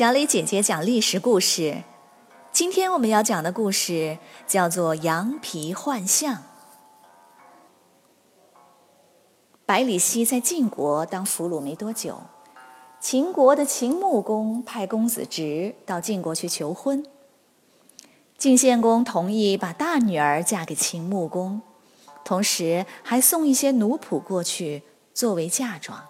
小李姐姐讲历史故事。今天我们要讲的故事叫做《羊皮幻象》。百里奚在晋国当俘虏没多久，秦国的秦穆公派公子直到晋国去求婚。晋献公同意把大女儿嫁给秦穆公，同时还送一些奴仆过去作为嫁妆。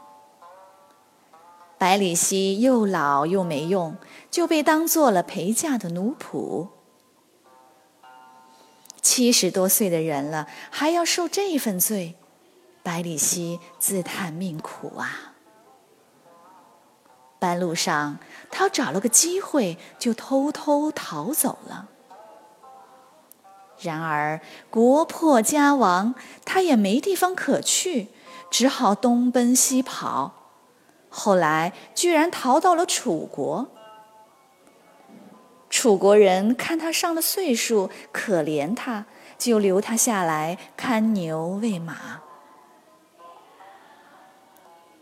百里奚又老又没用，就被当做了陪嫁的奴仆。七十多岁的人了，还要受这份罪，百里奚自叹命苦啊。半路上，他找了个机会，就偷偷逃走了。然而国破家亡，他也没地方可去，只好东奔西跑。后来居然逃到了楚国。楚国人看他上了岁数，可怜他，就留他下来看牛喂马。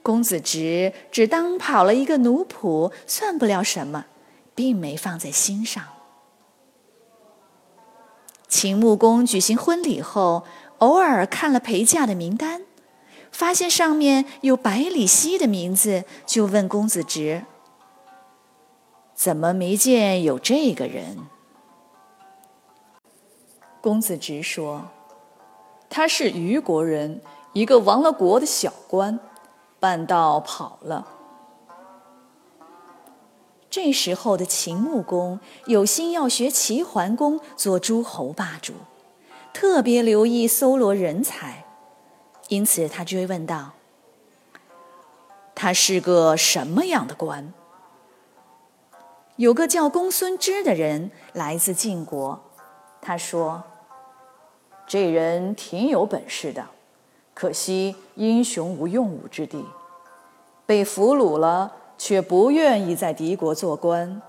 公子直只当跑了一个奴仆，算不了什么，并没放在心上。秦穆公举行婚礼后，偶尔看了陪嫁的名单。发现上面有百里奚的名字，就问公子直：“怎么没见有这个人？”公子直说：“他是虞国人，一个亡了国的小官，半道跑了。”这时候的秦穆公有心要学齐桓公做诸侯霸主，特别留意搜罗人才。因此，他追问道：“他是个什么样的官？”有个叫公孙支的人来自晋国，他说：“这人挺有本事的，可惜英雄无用武之地，被俘虏了，却不愿意在敌国做官，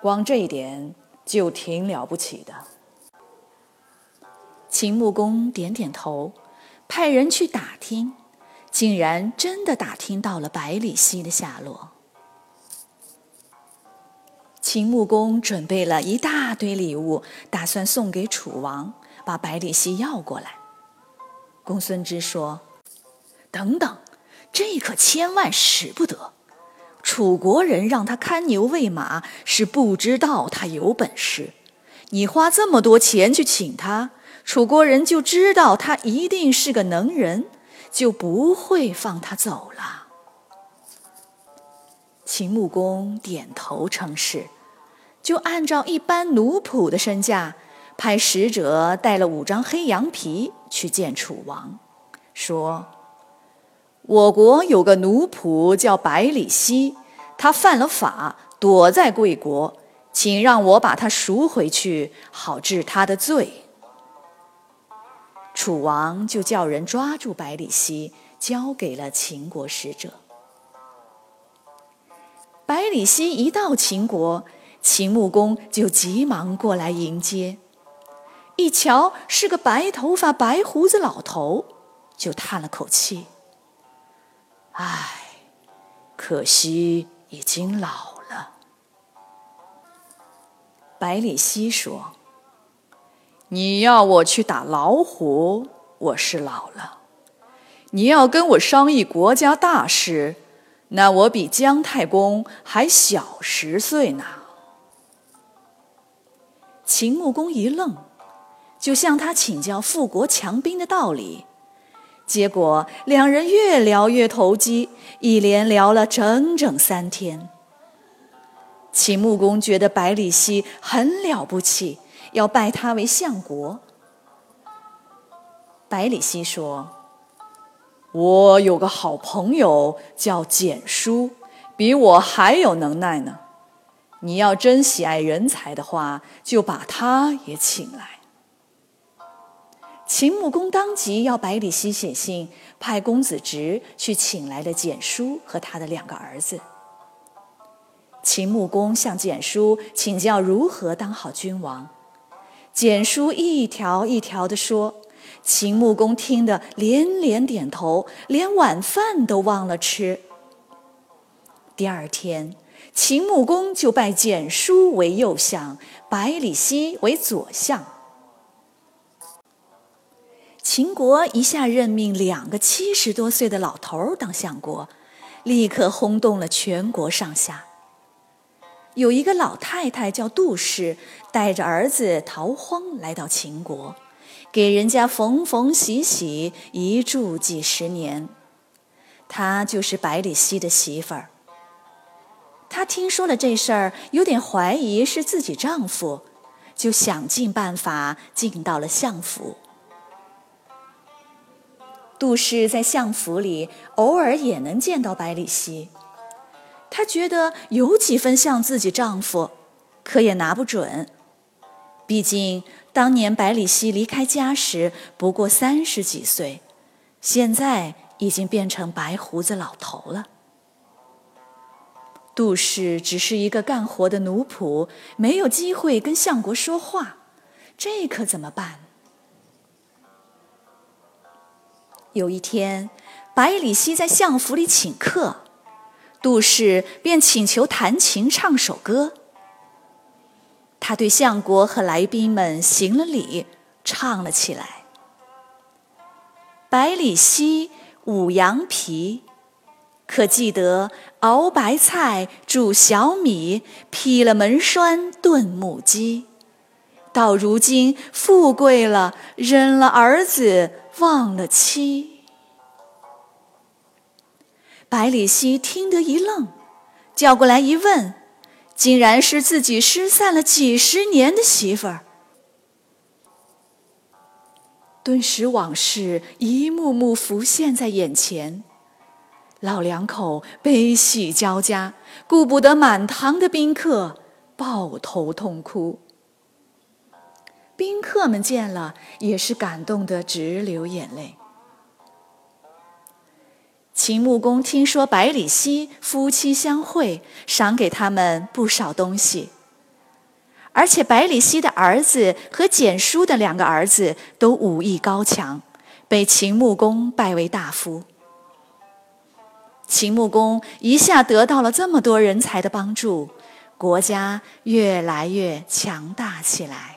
光这一点就挺了不起的。”秦穆公点点头。派人去打听，竟然真的打听到了百里奚的下落。秦穆公准备了一大堆礼物，打算送给楚王，把百里奚要过来。公孙支说：“等等，这可千万使不得！楚国人让他看牛喂马，是不知道他有本事。你花这么多钱去请他。”楚国人就知道他一定是个能人，就不会放他走了。秦穆公点头称是，就按照一般奴仆的身价，派使者带了五张黑羊皮去见楚王，说：“我国有个奴仆叫百里奚，他犯了法，躲在贵国，请让我把他赎回去，好治他的罪。”楚王就叫人抓住百里奚，交给了秦国使者。百里奚一到秦国，秦穆公就急忙过来迎接，一瞧是个白头发、白胡子老头，就叹了口气：“唉，可惜已经老了。”百里奚说。你要我去打老虎，我是老了；你要跟我商议国家大事，那我比姜太公还小十岁呢。秦穆公一愣，就向他请教富国强兵的道理。结果两人越聊越投机，一连聊了整整三天。秦穆公觉得百里奚很了不起。要拜他为相国。百里奚说：“我有个好朋友叫简叔，比我还有能耐呢。你要真喜爱人才的话，就把他也请来。”秦穆公当即要百里奚写信，派公子直去请来了简叔和他的两个儿子。秦穆公向简叔请教如何当好君王。简书一条一条地说，秦穆公听得连连点头，连晚饭都忘了吃。第二天，秦穆公就拜简书为右相，百里奚为左相。秦国一下任命两个七十多岁的老头当相国，立刻轰动了全国上下。有一个老太太叫杜氏，带着儿子逃荒来到秦国，给人家缝缝洗洗，一住几十年。她就是百里奚的媳妇儿。她听说了这事儿，有点怀疑是自己丈夫，就想尽办法进到了相府。杜氏在相府里偶尔也能见到百里奚。她觉得有几分像自己丈夫，可也拿不准。毕竟当年百里奚离开家时不过三十几岁，现在已经变成白胡子老头了。杜氏只是一个干活的奴仆，没有机会跟相国说话，这可怎么办？有一天，百里奚在相府里请客。杜氏便请求弹琴唱首歌。他对相国和来宾们行了礼，唱了起来：“百里奚舞羊皮，可记得熬白菜煮小米，劈了门栓炖母鸡。到如今富贵了，忍了儿子，忘了妻。”百里奚听得一愣，叫过来一问，竟然是自己失散了几十年的媳妇儿。顿时，往事一幕幕浮现在眼前，老两口悲喜交加，顾不得满堂的宾客，抱头痛哭。宾客们见了，也是感动得直流眼泪。秦穆公听说百里奚夫妻相会，赏给他们不少东西。而且百里奚的儿子和简叔的两个儿子都武艺高强，被秦穆公拜为大夫。秦穆公一下得到了这么多人才的帮助，国家越来越强大起来。